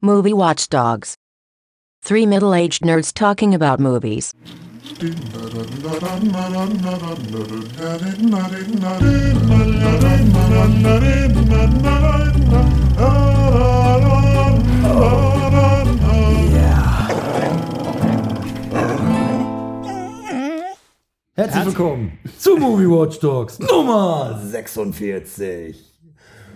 Movie Watchdogs. Three middle aged nerds talking about movies. Herzlich willkommen zu Movie Watch Dogs Nummer 46.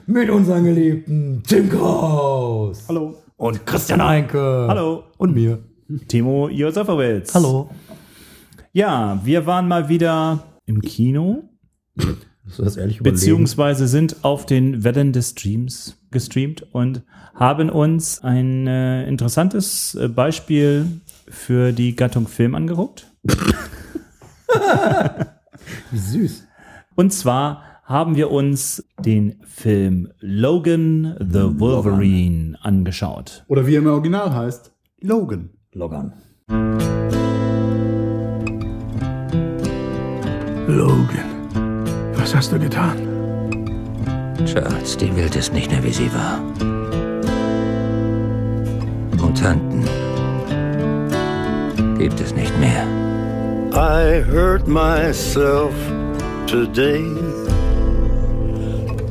Mit unserem geliebten Tim Kraus. Hallo. Und Christian Heinke. Hallo. Und mir. Timo Josefowitz. Hallo. Ja, wir waren mal wieder im Kino, Hast du das ehrlich überlegen? beziehungsweise sind auf den Wellen des Streams gestreamt und haben uns ein äh, interessantes äh, Beispiel für die Gattung Film angeguckt. Wie süß. Und zwar haben wir uns den Film Logan the Wolverine angeschaut. Oder wie er im Original heißt, Logan. Logan. Logan, was hast du getan? Charles, die Welt ist nicht mehr, wie sie war. Mutanten gibt es nicht mehr. I hurt myself today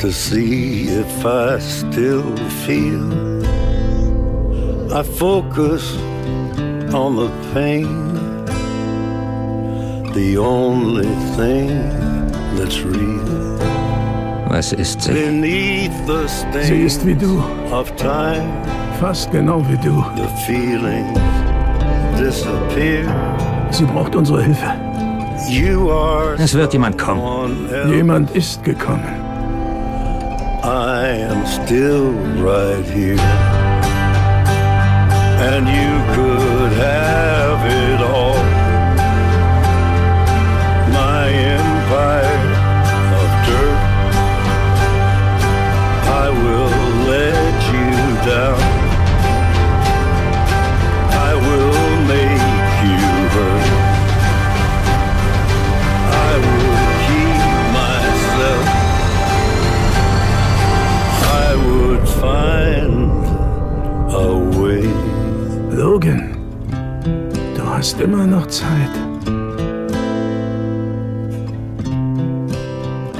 to see if I still feel. I focus on the pain, the only thing that's real. Was ist sie? Beneath the Sie stain ist wie du, of time, fast genau wie du. the feelings disappear. Sie braucht unsere Hilfe. You are Es wird jemand kommen. someone else. Jemand ist gekommen. Still right here. And you could have it all. Immer noch Zeit.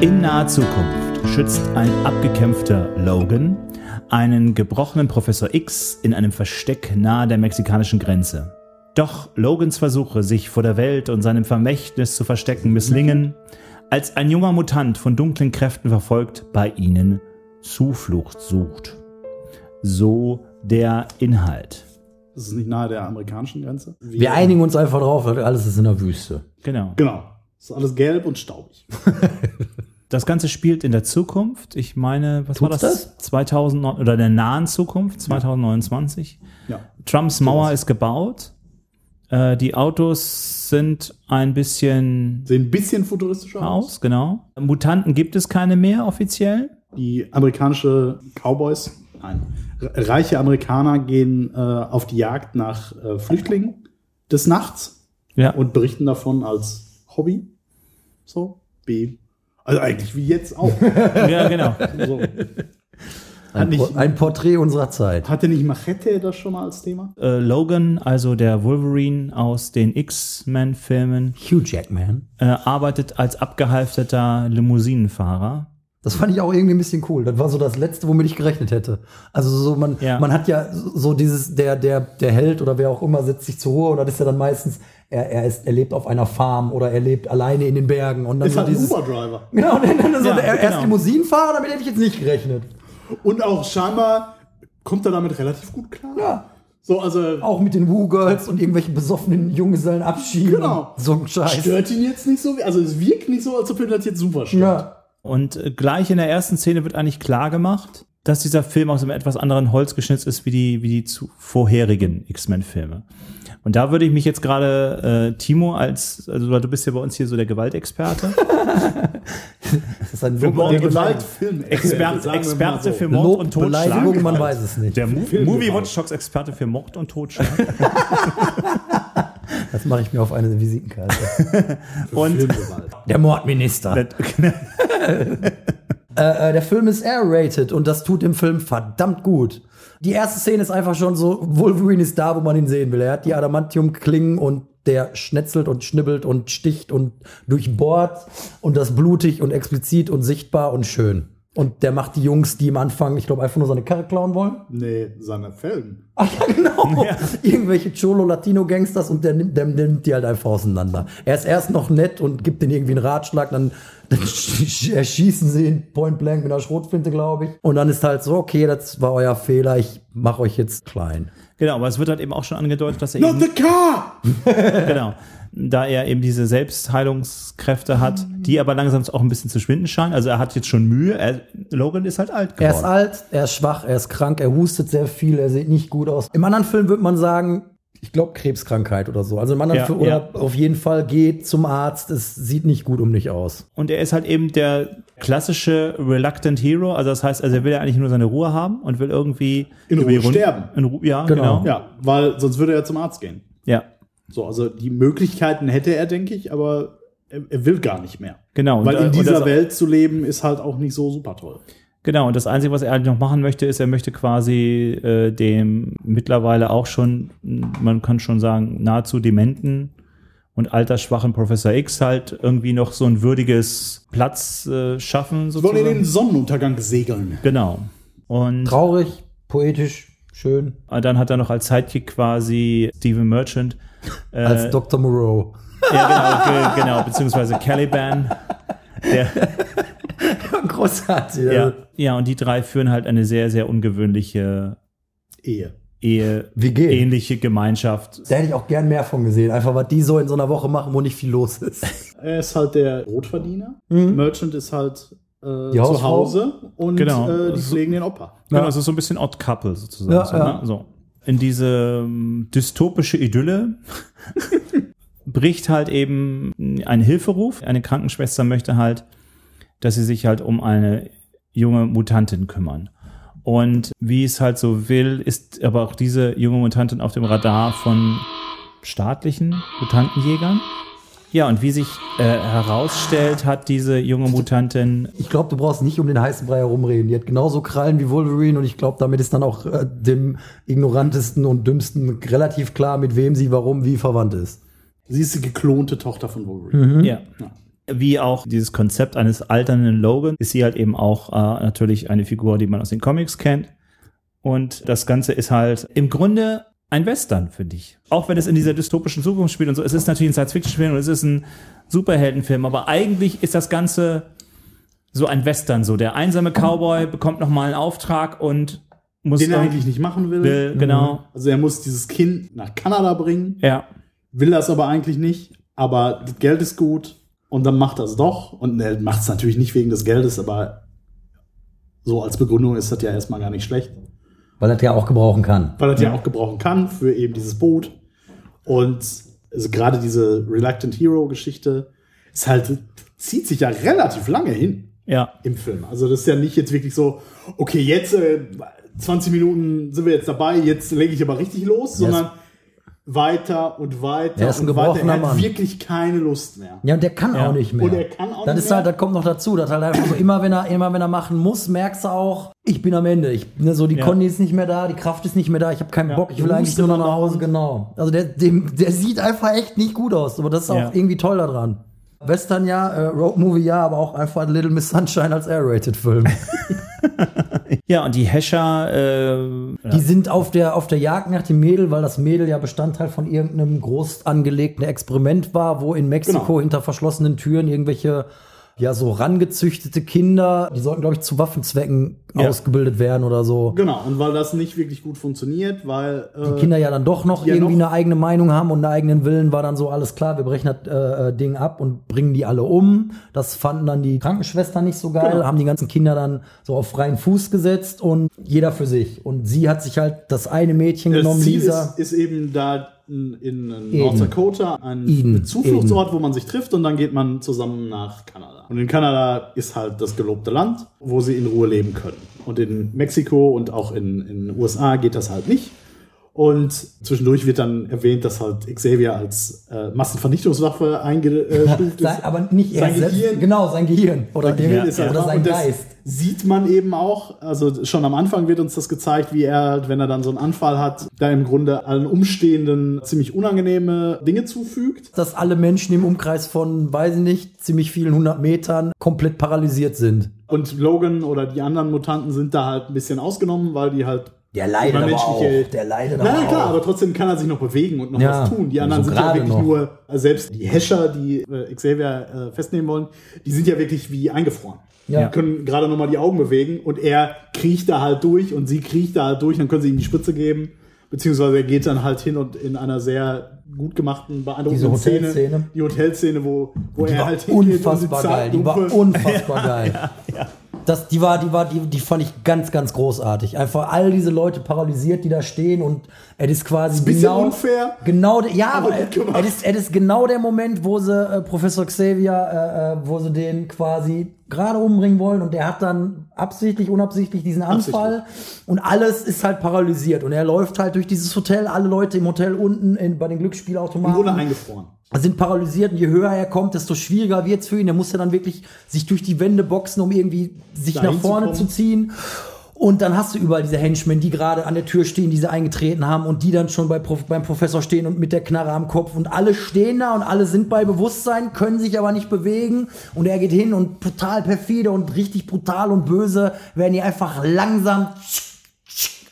In naher Zukunft schützt ein abgekämpfter Logan einen gebrochenen Professor X in einem Versteck nahe der mexikanischen Grenze. Doch Logans Versuche, sich vor der Welt und seinem Vermächtnis zu verstecken, misslingen, als ein junger Mutant von dunklen Kräften verfolgt, bei ihnen Zuflucht sucht. So der Inhalt. Das ist nicht nahe der amerikanischen Grenze. Wir einigen uns einfach drauf, alles ist in der Wüste. Genau. Genau. Das ist alles gelb und staubig. Das Ganze spielt in der Zukunft. Ich meine, was war Tut's das? 2009 oder in der nahen Zukunft, 2029. Ja. Trumps Mauer ist gebaut. Äh, die Autos sind ein bisschen Sehen ein bisschen futuristischer aus. aus, genau. Mutanten gibt es keine mehr offiziell. Die amerikanische Cowboys, nein, re- reiche Amerikaner gehen äh, auf die Jagd nach äh, Flüchtlingen des Nachts Ja. und berichten davon als Hobby. So, B. Also eigentlich wie jetzt auch. ja, genau. so. Ein, nicht- ein Porträt unserer Zeit. Hatte nicht Machete das schon mal als Thema? Äh, Logan, also der Wolverine aus den X-Men-Filmen, Hugh Jackman. äh, arbeitet als abgehalfterter Limousinenfahrer. Das fand ich auch irgendwie ein bisschen cool. Das war so das Letzte, womit ich gerechnet hätte. Also so man, Ja. man hat ja so dieses, der, der, der Held oder wer auch immer setzt sich zur Ruhe und das ist ja dann meistens, er, er ist, er lebt auf einer Farm oder er lebt alleine in den Bergen und dann Ist so halt ein dieses. Uber-Driver. Genau, und dann so, Ja, er, er ist genau. Limousinenfahrer, damit hätte ich jetzt nicht gerechnet. Und auch scheinbar kommt er damit relativ gut klar. Ja. So, also Auch mit den Woo-Girls und irgendwelchen besoffenen Junggesellenabschieden. Genau. und So ein Scheiß. stört ihn jetzt nicht so. Also es wirkt nicht so, als ob ihn das jetzt super stört. Ja. Und äh, gleich in der ersten Szene wird eigentlich klar gemacht, dass dieser Film aus einem etwas anderen Holz geschnitzt ist wie die, wie die zu vorherigen X-Men-Filme. Und da würde ich mich jetzt gerade, äh, Timo, als, also du bist ja bei uns hier so der Gewaltexperte. Das ist ein Der Lob, Gewaltfilm. Experte, Experte für Mord Lob und Totschlag. Beleidigung, man weiß es nicht. Der Mo. Movie Watch Talks Experte für Mord und Totschlag. Das mache ich mir auf eine Visitenkarte. und Filmgewalt. Der Mordminister. Äh, äh, der Film ist R-rated und das tut dem Film verdammt gut. Die erste Szene ist einfach schon so, Wolverine ist da, wo man ihn sehen will. Er hat die Adamantium-Klingen und der schnetzelt und schnibbelt und sticht und durchbohrt und das blutig und explizit und sichtbar und schön. Und der macht die Jungs, die am Anfang, ich glaube, einfach nur seine Karre klauen wollen. Nee, seine Felgen. Ach ja, genau. Irgendwelche Cholo-Latino-Gangsters und der nimmt, der, der nimmt die halt einfach auseinander. Er ist erst noch nett und gibt denen irgendwie einen Ratschlag, dann, dann sch- erschießen sie ihn point blank mit einer Schrotflinte, glaube ich. Und dann ist halt so, okay, das war euer Fehler, ich mache euch jetzt klein. Genau, aber es wird halt eben auch schon angedeutet, dass er Not eben, the car! genau, da er eben diese Selbstheilungskräfte hat, die aber langsam auch ein bisschen zu schwinden scheinen. Also er hat jetzt schon Mühe. Er, Logan ist halt alt geworden. Er ist alt, er ist schwach, er ist krank, er hustet sehr viel, er sieht nicht gut aus. Im anderen Film würde man sagen, ich glaube Krebskrankheit oder so. Also im anderen Ja, ja. oder auf jeden Fall geht zum Arzt, es sieht nicht gut um dich aus. Und er ist halt eben der klassische Reluctant Hero. Also das heißt, also er will ja eigentlich nur seine Ruhe haben und will irgendwie In Ruhe Runden- sterben. In Ru ja, Genau. genau. Ja, weil sonst würde er zum Arzt gehen. Ja, So, also die Möglichkeiten hätte er, denke ich, aber er, er will gar nicht mehr. genau. Weil und, in dieser das, Welt zu leben ist halt auch nicht so super toll. Genau, und das Einzige, was er halt noch machen möchte, ist, er möchte quasi äh, dem mittlerweile auch schon, man kann schon sagen, nahezu dementen und altersschwachen Professor X halt irgendwie noch so ein würdiges Platz äh, schaffen, Sie wollen in den sozusagen. Sonnenuntergang segeln. Genau. Und Traurig, poetisch, schön, dann hat er noch als Sidekick quasi Stephen Merchant. Äh, als Dr. Moreau. ja, genau, ge- genau, beziehungsweise Caliban. Der, Großartig. ja, ja, und die drei führen halt eine sehr, sehr ungewöhnliche Ehe. Ehe, WG. ähnliche Gemeinschaft. Da hätte ich auch gern mehr von gesehen. Einfach, was die so in so einer Woche machen, wo nicht viel los ist. Er ist halt der Rotverdiener. Merchant ist halt äh, Mhm. Zu. Hause und Genau. äh, die Also- pflegen den Opa. Genau, es ist so ein bisschen Odd Couple sozusagen. Ja, so, ja. Ne? so. In diese ähm, dystopische Idylle bricht halt eben ein Hilferuf. Eine Krankenschwester möchte halt, dass sie sich halt um eine junge Mutantin kümmern. Und wie es halt so will, ist aber auch diese junge Mutantin auf dem Radar von staatlichen Mutantenjägern. Ja, und wie sich äh, herausstellt, hat diese junge Mutantin Ich glaube, du brauchst nicht um den heißen Brei herumreden. Die hat genauso Krallen wie Wolverine und ich glaube, damit ist dann auch äh, dem ignorantesten und dümmsten relativ klar, mit wem sie warum wie verwandt ist. Sie ist die geklonte Tochter von Wolverine. Mhm. Ja. Wie auch dieses Konzept eines alternden Logan ist sie halt eben auch äh, natürlich eine Figur, die man aus den Comics kennt. Und das Ganze ist halt im Grunde ein Western, finde ich. Auch wenn es in dieser dystopischen Zukunft spielt und so. Es ist natürlich ein Science-Fiction-Film und es ist ein Superheldenfilm, aber eigentlich ist das Ganze so ein Western. So der einsame Cowboy bekommt nochmal einen Auftrag und muss Den er eigentlich nicht machen will. will, genau. Also er muss dieses Kind nach Kanada bringen, Ja. will das aber eigentlich nicht. Aber das Geld ist gut und dann macht er es doch. Und er macht es natürlich nicht wegen des Geldes, aber so als Begründung ist das ja erstmal gar nicht schlecht. Weil er das ja auch gebrauchen kann. weil er die ja auch gebrauchen kann für eben dieses Boot. Und also gerade diese Reluctant Hero Geschichte ist halt, zieht sich ja relativ lange hin Ja. im Film. Also das ist ja nicht jetzt wirklich so, okay, jetzt äh, 20 Minuten sind wir jetzt dabei, jetzt lege ich aber richtig los, Ja, sondern weiter und weiter Er ist ein und weiter. gebrochener Er hat Mann. wirklich keine Lust mehr. Ja, und der kann Ja. auch nicht mehr. Und er kann auch das nicht ist mehr. halt, das kommt noch dazu, dass halt einfach so immer, wenn er, immer wenn er machen muss, merkst du auch, ich bin am Ende. Ich, ne, so die Ja. Conny ist nicht mehr da, die Kraft ist nicht mehr da, ich habe keinen Bock, ich will du eigentlich nur noch nach Hause, genau. Also der, dem, der sieht einfach echt nicht gut aus, aber das ist auch Ja. irgendwie toll daran. Western ja, äh, Road Movie ja, aber auch einfach Little Miss Sunshine als R-Rated-Film. Ja, und die Hescher, äh, Die sind auf der, auf der Jagd nach dem Mädel, weil das Mädel ja Bestandteil von irgendeinem groß angelegten Experiment war, wo in Mexiko Genau. hinter verschlossenen Türen irgendwelche, ja, so rangezüchtete Kinder, die sollten, glaube ich, zu Waffenzwecken Ja. ausgebildet werden oder so. Genau, und weil das nicht wirklich gut funktioniert, weil äh, Die Kinder ja dann doch noch ja irgendwie noch- eine eigene Meinung haben und einen eigenen Willen, war dann so alles klar, wir brechen das äh, äh, Ding ab und bringen die alle um. Das fanden dann die Krankenschwestern nicht so geil, Genau. haben die ganzen Kinder dann so auf freien Fuß gesetzt und jeder für sich. Und sie hat sich halt das eine Mädchen Das genommen, Ziel Lisa. ist, ist eben da in, in North Eden. Dakota ein Eden. Zufluchtsort, wo man sich trifft und dann geht man zusammen nach Kanada. Und in Kanada ist halt das gelobte Land, wo sie in Ruhe leben können. Und in Mexiko und auch in den USA geht das halt nicht. Und zwischendurch wird dann erwähnt, dass halt Xavier als äh, Massenvernichtungswaffe eingestuft ist. Aber nicht er Sein selbst, Gehirn. genau, sein Gehirn. Oder, Sein Gehirn ist oder einfach- sein Geist. Sieht man eben auch, also schon am Anfang wird uns das gezeigt, wie er, halt, wenn er dann so einen Anfall hat, da im Grunde allen Umstehenden ziemlich unangenehme Dinge zufügt. Dass alle Menschen im Umkreis von, weiß ich nicht, ziemlich vielen hundert Metern komplett paralysiert sind. Und Logan oder die anderen Mutanten sind da halt ein bisschen ausgenommen, weil die halt Der leidet aber auch. Der leidet Nein, aber klar, auch. aber trotzdem kann er sich noch bewegen und noch Ja, was tun. Die anderen so sind ja wirklich noch. nur, also selbst die Hescher, die äh, Xavier äh, festnehmen wollen, die sind ja wirklich wie eingefroren. Ja. Die können gerade noch mal die Augen bewegen und er kriecht da halt durch und sie kriecht da halt durch, dann können sie ihm die Spritze geben. Beziehungsweise er geht dann halt hin und in einer sehr gut gemachten, beeindruckenden Szene, Hotelszene. die Hotelszene, wo, wo er halt hingeht und unfassbar die geil. Die war unfassbar geil. Das, die war, die war, die, die fand ich ganz, ganz großartig. Einfach all diese Leute paralysiert, die da stehen und es ist quasi bisschen genau, unfair, genau, ja, aber es ist, es ist genau der Moment, wo sie äh, Professor Xavier, äh, äh, wo sie den quasi gerade umbringen wollen und der hat dann absichtlich, unabsichtlich diesen Anfall und alles ist halt paralysiert und er läuft halt durch dieses Hotel, alle Leute im Hotel unten in, bei den im Glücksspielautomaten Grunde eingefroren. Sind paralysiert und je höher er kommt, desto schwieriger wird's für ihn. Er muss ja dann wirklich sich durch die Wände boxen, um irgendwie sich Dahin nach vorne zu zu ziehen. Und dann hast du überall diese Henchmen, die gerade an der Tür stehen, die sie eingetreten haben und die dann schon bei Prof beim Professor stehen und mit der Knarre am Kopf und alle stehen da und alle sind bei Bewusstsein, können sich aber nicht bewegen und er geht hin und total perfide und richtig brutal und böse werden die einfach langsam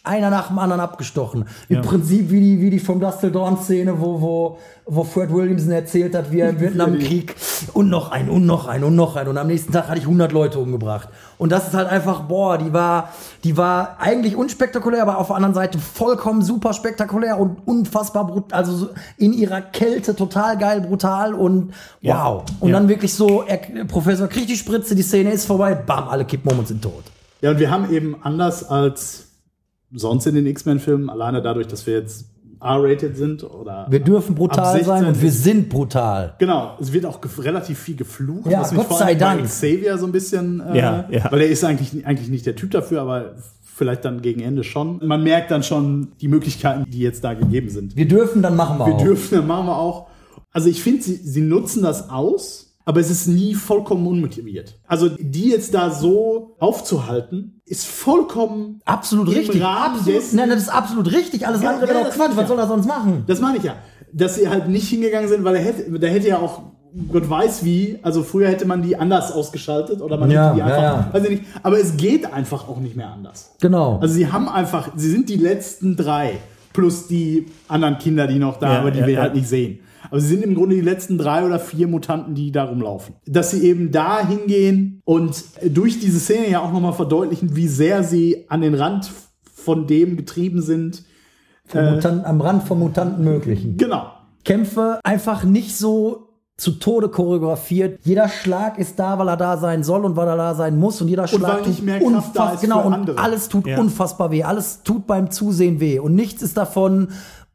einer nach dem anderen abgestochen. Im Prinzip wie die, wie die vom Dustle Dawn Szene, wo, wo, wo Fred Williamson erzählt hat, wie er im Vietnamkrieg und noch ein und noch ein und noch ein und am nächsten Tag hatte ich 100 Leute umgebracht. Und das ist halt einfach, boah, die war, die war eigentlich unspektakulär, aber auf der anderen Seite vollkommen super spektakulär und unfassbar brutal, also so in ihrer Kälte total geil, brutal und Ja. wow. Und Ja. dann wirklich so, er, Professor kriegt die Spritze, die Szene ist vorbei, bam, alle kippen um und sind tot. Ja, und wir haben eben anders als sonst in den X-Men-Filmen, alleine dadurch, dass wir jetzt R-rated sind oder. Wir dürfen brutal 16 sein und wir sind brutal. Genau, es wird auch relativ viel geflucht. Ja, was mich Gott vor sei Dank. Xavier so ein bisschen, äh, Ja, ja. weil er ist eigentlich, eigentlich nicht der Typ dafür, aber vielleicht dann gegen Ende schon. Man merkt dann schon die Möglichkeiten, die jetzt da gegeben sind. Wir dürfen, dann machen wir, Wir auch. dürfen, dann machen wir auch. Also ich finde, sie, sie nutzen das aus, aber es ist nie vollkommen unmotiviert. Also die jetzt da so aufzuhalten, ist vollkommen Absolut richtig. Absolut, nein, das ist absolut richtig. Alles Ja, andere ja, wäre doch das Quatsch. Was ja. soll er sonst machen? Das meine ich ja. Dass sie halt nicht hingegangen sind, weil er hätte, da hätte ja auch Gott weiß wie, also früher hätte man die anders ausgeschaltet oder man Ja, hätte die ja, einfach, ja. weiß ich nicht, aber es geht einfach auch nicht mehr anders. Genau. Also sie haben einfach, sie sind die letzten drei plus die anderen Kinder, die noch da, Ja, aber die ja, wir ja. halt nicht sehen. Aber sie sind im Grunde die letzten drei oder vier Mutanten, die da rumlaufen. Dass sie eben da hingehen und durch diese Szene ja auch nochmal verdeutlichen, wie sehr sie an den Rand von dem getrieben sind. Mutanten, am Rand vom Mutanten möglichen. Genau. Kämpfe einfach nicht so zu Tode choreografiert. Jeder Schlag ist da, weil er da sein soll und weil er da sein muss. Und jeder Schlag weil nicht tut mehr Kraft da unfass- ist genau, und alles tut Ja. unfassbar weh. Alles tut beim Zusehen weh. Und nichts ist davon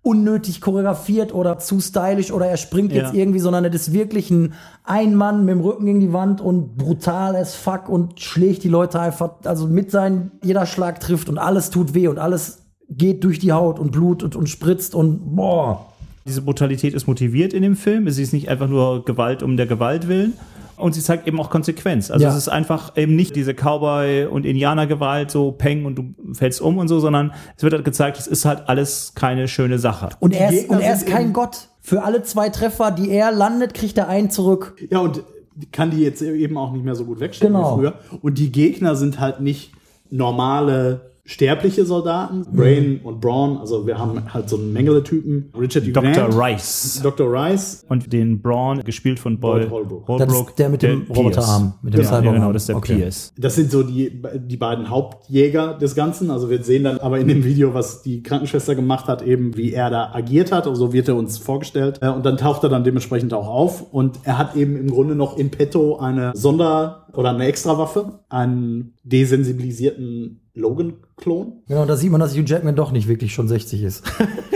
unnötig choreografiert oder zu stylisch oder er springt Ja. jetzt irgendwie, sondern es ist wirklich ein ein Mann mit dem Rücken gegen die Wand und brutal as fuck und schlägt die Leute einfach, also mit seinen, jeder Schlag trifft und alles tut weh und alles geht durch die Haut und Blut und, und spritzt und boah. Diese Brutalität ist motiviert in dem Film. Sie ist nicht einfach nur Gewalt um der Gewalt willen. Und sie zeigt eben auch Konsequenz. Also Ja. es ist einfach eben nicht diese Cowboy- und Indianergewalt, so Peng und du fällst um und so, sondern es wird halt gezeigt, es ist halt alles keine schöne Sache. Und er, ist, und er ist kein Gott. Für alle zwei Treffer, die er landet, kriegt er einen zurück. Ja, und kann die jetzt eben auch nicht mehr so gut wegstecken Genau. wie früher. Und die Gegner sind halt nicht normale sterbliche Soldaten. Brain und Braun, also wir haben halt so einen Mengele-Typen. Richard Dr. Grant, Rice. Dr. Rice. Und den Braun, gespielt von Boyd Holbrook. Das ist der mit dem. Roboterarm, mit dem ja, ja, genau, das ist der Okay. Pierce. Das sind so die, die beiden Hauptjäger des Ganzen. Also wir sehen dann aber in dem Video, was die Krankenschwester gemacht hat, eben wie er da agiert hat. Und so wird er uns vorgestellt. Äh, Und dann taucht er dann dementsprechend auch auf. Und er hat eben im Grunde noch in petto eine Sonder- oder eine Extrawaffe, einen desensibilisierten Logan-Klon. Genau, da sieht man, dass Hugh Jackman doch nicht wirklich schon 60 ist.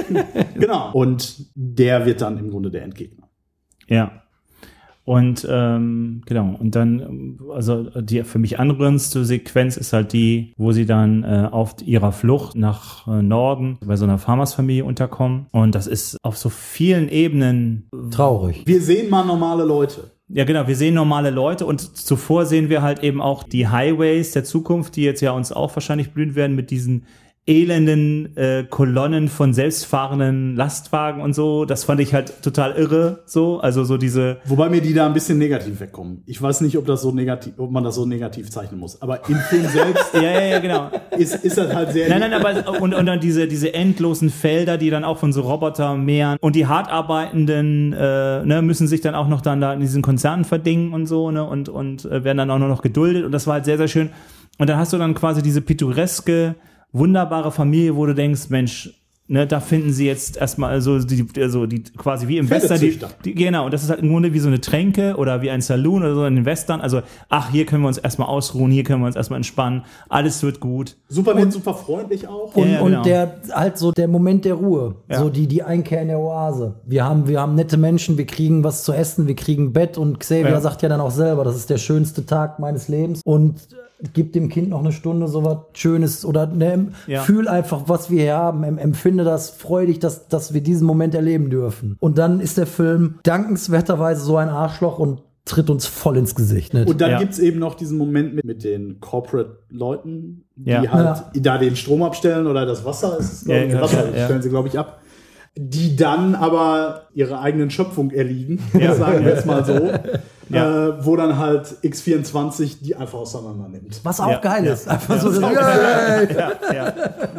Genau. Und der wird dann im Grunde der Endgegner. Ja. Und ähm, genau, und dann, also die für mich anrührendste Sequenz ist halt die, wo sie dann äh, auf ihrer Flucht nach äh, Norden bei so einer Farmersfamilie unterkommen. Und das ist auf so vielen Ebenen Traurig. Wir sehen mal normale Leute. Ja, genau. Wir sehen normale Leute und zuvor sehen wir halt eben auch die Highways der Zukunft, die jetzt ja uns auch wahrscheinlich blühen werden mit diesen elenden äh, Kolonnen von selbstfahrenden Lastwagen und so. Das fand ich halt total irre. So, also so diese. Wobei mir die da ein bisschen negativ wegkommen. Ich weiß nicht, ob das so negativ, ob man das so negativ zeichnen muss. Aber im Film selbst Ja, ja, ja, genau. ist, ist das halt sehr. Nein, nein, aber und, und dann diese, diese endlosen Felder, die dann auch von so Robotermeeren und die hart arbeitenden äh, ne, müssen sich dann auch noch dann da in diesen Konzernen verdingen und so, ne, und, und äh, werden dann auch nur noch geduldet und das war halt sehr, sehr schön. Und dann hast du dann quasi diese pittoreske, wunderbare Familie, wo du denkst, Mensch, ne, da finden sie jetzt erstmal so die, also die quasi wie im Western, die, die, genau, und das ist halt im Grunde wie so eine Tränke oder wie ein Saloon oder so in den Western. Also, ach, hier können wir uns erstmal ausruhen, hier können wir uns erstmal entspannen, alles wird gut. super nett, super freundlich auch. Und, Ja, und genau. der halt so der Moment der Ruhe, Ja. so die die Einkehr in der Oase. Wir haben wir haben nette Menschen, wir kriegen was zu essen, wir kriegen Bett und Xavier Ja. sagt ja dann auch selber, das ist der schönste Tag meines Lebens und gibt dem Kind noch eine Stunde so was Schönes oder ne, Ja. fühl einfach, was wir hier haben, em, empfinde das freudig, dass dass wir diesen Moment erleben dürfen. Und dann ist der Film dankenswerterweise so ein Arschloch und tritt uns voll ins Gesicht. Ne? Und dann Ja. gibt's eben noch diesen Moment mit, mit den Corporate-Leuten, die Ja. halt da den Strom abstellen oder das Wasser ist es, glaub Ja, Wasser ja, ja. stellen sie, glaube ich, ab. Die dann aber ihrer eigenen Schöpfung erliegen, Ja. sagen wir es mal so. Ja. Äh, wo dann halt X24 die einfach auseinander nimmt. was auch Ja, geil ja. ist, einfach Ja. so.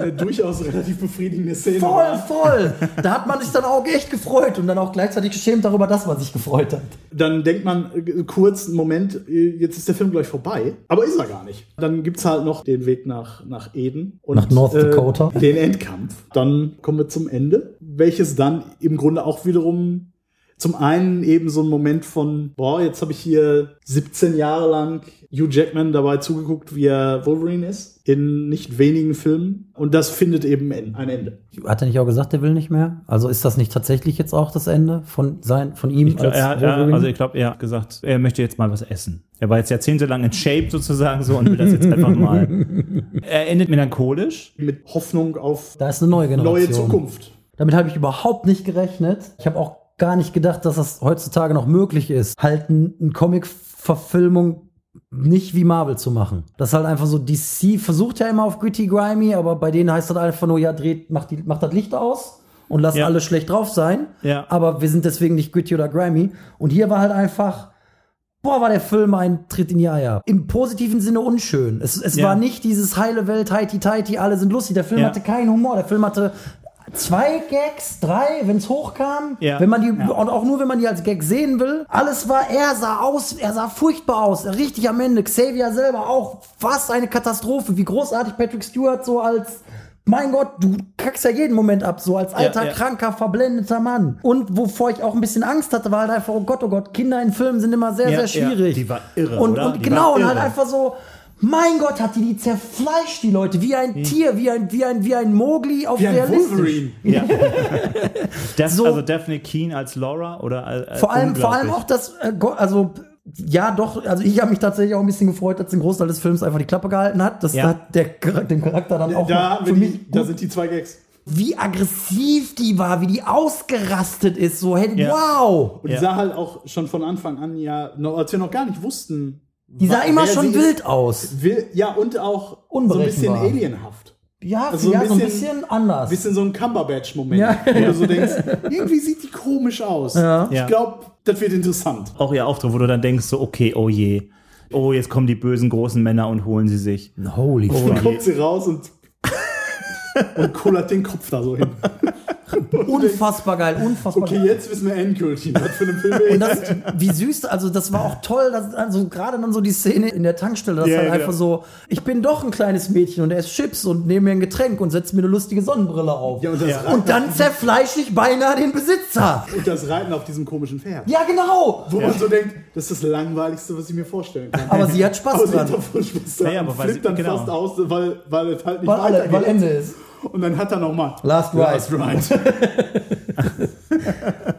Eine durchaus relativ befriedigende Szene. Voll, war. voll. Da hat man sich dann auch echt gefreut und dann auch gleichzeitig geschämt darüber, dass man sich gefreut hat. Dann denkt man äh, kurz, einen Moment, äh, jetzt ist der Film gleich vorbei. Aber ist er gar nicht. Dann gibt's halt noch den Weg nach, nach Eden. Und, Nach North Dakota. Äh, den Endkampf. Dann kommen wir zum Ende, welches dann im Grunde auch wiederum zum einen eben so ein Moment von, boah, jetzt habe ich hier 17 Jahre lang Hugh Jackman dabei zugeguckt, wie er Wolverine ist, in nicht wenigen Filmen. Und das findet eben en- ein Ende. Hat er nicht auch gesagt, er will nicht mehr? Also ist das nicht tatsächlich jetzt auch das Ende von, sein, von ihm Ich glaub, als er, hat- ja, Wolverine? also ich glaube, er hat gesagt, er möchte jetzt mal was essen. Er war jetzt jahrzehntelang in Shape sozusagen so und will das jetzt einfach mal. Er endet melancholisch. Mit Hoffnung auf da ist eine neue Generation. neue Zukunft. Damit habe ich überhaupt nicht gerechnet. Ich habe auch gar nicht gedacht, dass das heutzutage noch möglich ist, halt ein, ein Comic-Verfilmung nicht wie Marvel zu machen. Das ist halt einfach so, DC versucht ja immer auf Gritty Grimy, aber bei denen heißt das einfach nur, ja, dreht, macht, die, macht das Licht aus und lasst Ja. alle schlecht drauf sein. Ja. Aber wir sind deswegen nicht Gritty oder Grimy. Und hier war halt einfach, boah, war der Film ein Tritt in die Eier. Im positiven Sinne unschön. Es, es Ja. war nicht dieses heile Welt, heiti tighty, alle sind lustig. Der Film Ja. hatte keinen Humor. Der Film hatte zwei Gags, drei, wenn es hochkam. Ja. Wenn man die, Ja. und auch nur wenn man die als Gag sehen will. Alles war, er sah aus, er sah furchtbar aus. Richtig am Ende. Xavier selber auch. Was eine Katastrophe. Wie großartig Patrick Stewart so als mein Gott, du kackst ja jeden Moment ab, so als alter, ja. kranker, verblendeter Mann. Und wovor ich auch ein bisschen Angst hatte, war halt einfach, oh Gott, oh Gott, Kinder in Filmen sind immer sehr, Ja, sehr ja. schwierig. Die war irre, Und, oder? und Die genau, und halt irre. einfach so, mein Gott, hat die die zerfleischt, die Leute, wie ein Tier, wie ein, wie ein, wie ein Mogli auf Wie ein realistisch. Wolverine. Ja. Daph, So- also Daphne Keen als Laura oder äh, Vor allem, vor allem auch das, äh, also ja, doch, also ich habe mich tatsächlich auch ein bisschen gefreut, dass ein Großteil des Films einfach die Klappe gehalten hat. Das Ja. hat der, dem Charakter dann auch Da, für mich die, da sind die zwei Gags. wie aggressiv die war, wie die ausgerastet ist. So, hey, Ja. wow. Und Ja. die sah halt auch schon von Anfang an, ja, noch, als wir noch gar nicht wussten. Die sah immer schon wild ist. aus. Will, ja, und auch so ein bisschen alienhaft. Ja, Also ja ein so ein bisschen- bisschen anders. Bisschen so ein Cumberbatch-Moment, Ja. wo du so denkst, irgendwie sieht die komisch aus. Ja. Ich glaube, das wird interessant. auch ihr Auftritt, wo du dann denkst, so, okay, oh je. Oh, jetzt kommen die bösen großen Männer und holen sie sich. Holy Und fuck. dann kommt sie raus und, und kullert den Kopf da so hin. Unfassbar geil, unfassbar Okay, geil. jetzt wissen wir endgültig, was für einen Film wir Und das, wie süß, also das war auch toll, dass, also gerade dann so die Szene in der Tankstelle, das Ja, halt genau. einfach so, ich bin doch ein kleines Mädchen und er isst Chips und nehme mir ein Getränk und setzt mir eine lustige Sonnenbrille auf. Ja, und Reiten, Und dann zerfleische ich beinahe den Besitzer. und das Reiten auf diesem komischen Pferd. Ja, genau. Wo man so denkt, das ist das Langweiligste, was ich mir vorstellen kann. Aber sie hat Spaß Aber sie dran. hat davon Spaß dran. Ja, ja, aber weil flippt sie- dann genau. fast aus, weil, weil es halt nicht Weil, alle, weitergeht. weil Ende ist. Und dann hat er nochmal Last Ride. Last Ride.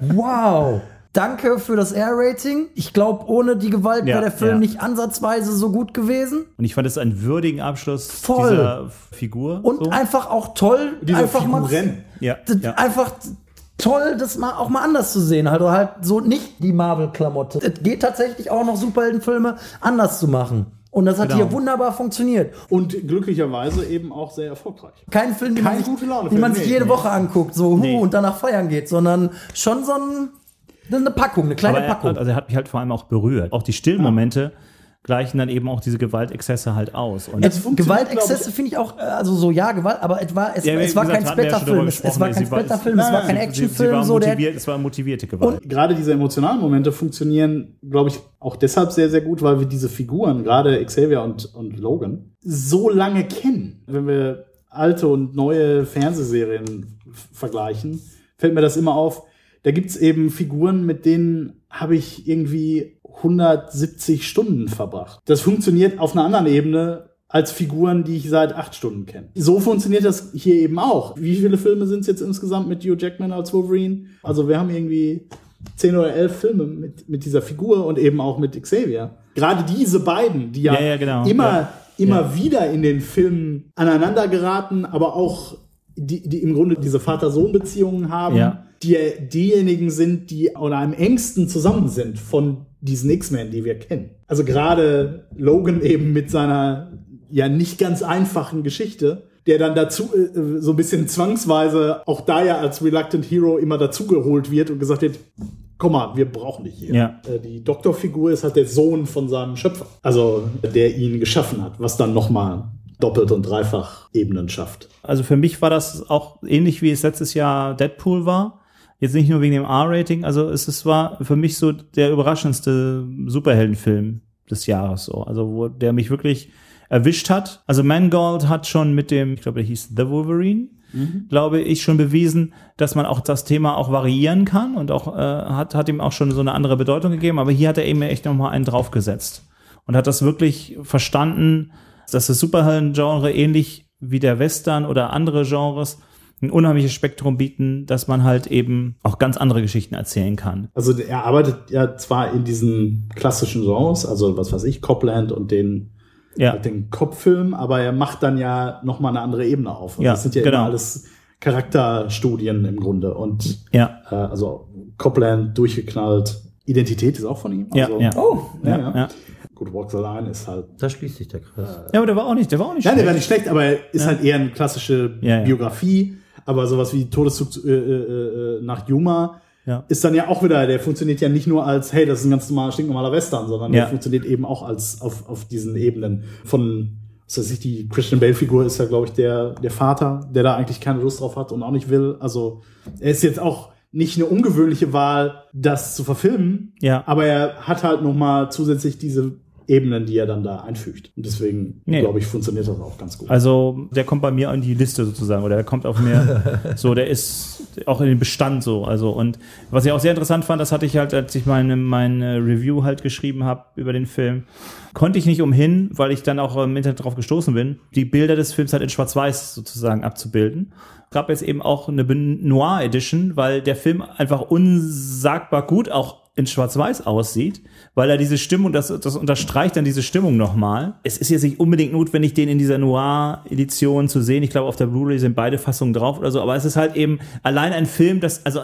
Wow. Danke für das R-Rating. Ich glaube, ohne die Gewalt Ja, wäre der Film ja. nicht ansatzweise so gut gewesen. Und ich fand es einen würdigen Abschluss Voll. dieser Figur. Und so. einfach auch toll, Diese einfach mal Figuren. ja, das ja. einfach toll, das mal auch mal anders zu sehen. Also halt so nicht die Marvel-Klamotte. Es geht tatsächlich auch noch Superheldenfilme anders zu machen. Und das hat Genau. hier wunderbar funktioniert. Und glücklicherweise eben auch sehr erfolgreich. Kein Film, den Kein man sich, gute Laune den man sich jede nee. Woche anguckt, so huh, Nee. und danach feiern geht, sondern schon so ein, eine Packung, eine kleine er, Packung. also er hat mich halt vor allem auch berührt. Auch die stillen Momente gleichen dann eben auch diese Gewaltexzesse halt aus. Und Es, Gewaltexzesse finde ich auch, äh, also so ja, Gewalt, aber es war, es, Ja, es war gesagt, kein Splatterfilm, es, es war kein Splatterfilm, es war kein sie, sie Actionfilm, so der, motiviert, es war motivierte Gewalt. gerade diese emotionalen Momente funktionieren, glaube ich, auch deshalb sehr, sehr gut, weil wir diese Figuren, gerade Xavier und, und Logan, so lange kennen. Wenn wir alte und neue Fernsehserien vergleichen, fällt mir das immer auf. Da gibt's eben Figuren, mit denen habe ich irgendwie 170 Stunden verbracht. Das funktioniert auf einer anderen Ebene als Figuren, die ich seit acht Stunden kenne. So funktioniert das hier eben auch. Wie viele Filme sind es jetzt insgesamt mit Hugh Jackman als Wolverine? Also wir haben irgendwie zehn oder elf Filme mit, mit dieser Figur und eben auch mit Xavier. Gerade diese beiden, die ja, Ja, ja, genau. immer, Ja. immer wieder in den Filmen aneinander geraten, aber auch die, die im Grunde diese Vater-Sohn-Beziehungen haben, Ja. die diejenigen sind, die oder am engsten zusammen sind von diesen X-Men, die wir kennen. Also gerade Logan eben mit seiner ja nicht ganz einfachen Geschichte, der dann dazu äh, so ein bisschen zwangsweise auch da ja als Reluctant Hero immer dazugeholt wird und gesagt wird, komm mal, wir brauchen dich hier. Ja. Äh, Die Doktorfigur ist halt der Sohn von seinem Schöpfer, also der ihn geschaffen hat, was dann nochmal doppelt und dreifach Ebenen schafft. Also für mich war das auch ähnlich wie es letztes Jahr Deadpool war. Jetzt nicht nur wegen dem R-Rating, also es, es war für mich so der überraschendste Superheldenfilm des Jahres so. Also wo der mich wirklich erwischt hat. Also Mangold hat schon mit dem, ich glaube, der hieß The Wolverine, glaube ich, schon bewiesen, dass man auch das Thema auch variieren kann und auch äh, hat, hat ihm auch schon so eine andere Bedeutung gegeben. Aber hier hat er eben echt nochmal einen draufgesetzt und hat das wirklich verstanden, dass das Superhelden-Genre ähnlich wie der Western oder andere Genres ein unheimliches Spektrum bieten, dass man halt eben auch ganz andere Geschichten erzählen kann. Also er arbeitet ja zwar in diesen klassischen Genres, also was weiß ich, Copland und den, Ja, halt den Kopffilm, aber er macht dann ja noch mal eine andere Ebene auf. Und Ja, das sind ja genau. immer alles Charakterstudien im Grunde. Und ja, äh, also Copland durchgeknallt. Identität ist auch von ihm. ja, Also, ja. Oh, ja, ja, ja. ja. Gut, Walk the Line ist halt. da schließt sich der Kreis. Ja, aber der war auch nicht, der war auch nicht Nein, der war schlecht. nicht schlecht, aber er ist halt eher eine klassische Ja, ja. Biografie. Aber sowas wie Todeszug äh, äh, äh, nach Yuma Ja. ist dann ja auch wieder, der funktioniert ja nicht nur als, hey, das ist ein ganz normaler, stinknormaler Western, sondern Ja. der funktioniert eben auch als auf, auf diesen Ebenen von, was weiß ich, die Christian Bale-Figur ist ja, glaube ich, der, der Vater, der da eigentlich keine Lust drauf hat und auch nicht will. Also er ist jetzt auch nicht eine ungewöhnliche Wahl, das zu verfilmen, Ja. aber er hat halt noch mal zusätzlich diese Ebenen, die er dann da einfügt. Und deswegen, Nee. glaube ich, funktioniert das auch ganz gut. Also der kommt bei mir in die Liste sozusagen oder der kommt auf mir so, der ist auch in den Bestand so. Also und was ich auch sehr interessant fand, das hatte ich halt, als ich meine meine Review halt geschrieben habe über den Film, konnte ich nicht umhin, weil ich dann auch im Internet drauf gestoßen bin, die Bilder des Films halt in Schwarz-Weiß sozusagen abzubilden. Gab jetzt eben auch eine Noir Edition, weil der Film einfach unsagbar gut auch in Schwarz-Weiß aussieht, weil er diese Stimmung, das, das unterstreicht dann diese Stimmung nochmal. Es ist jetzt nicht unbedingt notwendig, den in dieser Noir-Edition zu sehen. Ich glaube, auf der Blu-ray sind beide Fassungen drauf oder so, aber es ist halt eben allein ein Film, das, also,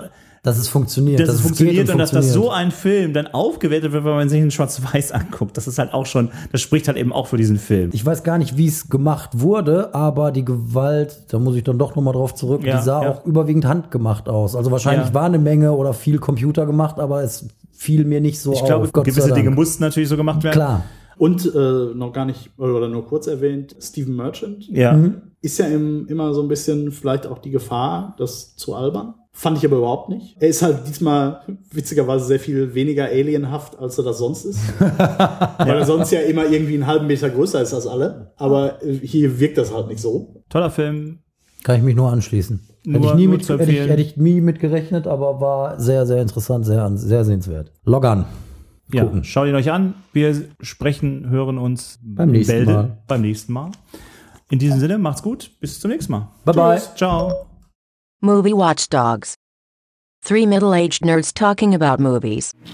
Dass es funktioniert. dass es geht funktioniert und, dass das so funktioniert. ein Film dann aufgewertet wird, wenn man sich in Schwarz-Weiß anguckt. Das ist halt auch schon, das spricht halt eben auch für diesen Film. Ich weiß gar nicht, wie es gemacht wurde, aber die Gewalt, da muss ich dann doch nochmal drauf zurück, Ja, die sah ja. auch überwiegend handgemacht aus. Also wahrscheinlich Ja. war eine Menge oder viel Computer gemacht, aber es fiel mir nicht so Ich auf. glaube, Gott sei gewisse. Dinge mussten natürlich so gemacht werden. Klar. Und äh, noch gar nicht, oder nur kurz erwähnt, Stephen Merchant Ja. ist ja im, immer so ein bisschen vielleicht auch die Gefahr, das zu albern. Fand ich aber überhaupt nicht. Er ist halt diesmal witzigerweise sehr viel weniger alienhaft, als er das sonst ist. Weil er sonst ja immer irgendwie einen halben Meter größer ist als alle. Aber äh, hier wirkt das halt nicht so. Toller Film. Kann ich mich nur anschließen. Nur- hätte, ich nie nur mit, hätte, ich, hätte ich nie mit gerechnet, aber war sehr, sehr interessant, sehr, sehr sehenswert. Loggan. Ja, Gucken. schaut ihn euch an. Wir sprechen, hören uns Beim nächsten Bälde Mal. beim nächsten Mal. In diesem Sinne, macht's gut. Bis zum nächsten Mal. Bye bye. Ciao. Movie Watchdogs. Three middle aged nerds talking about movies.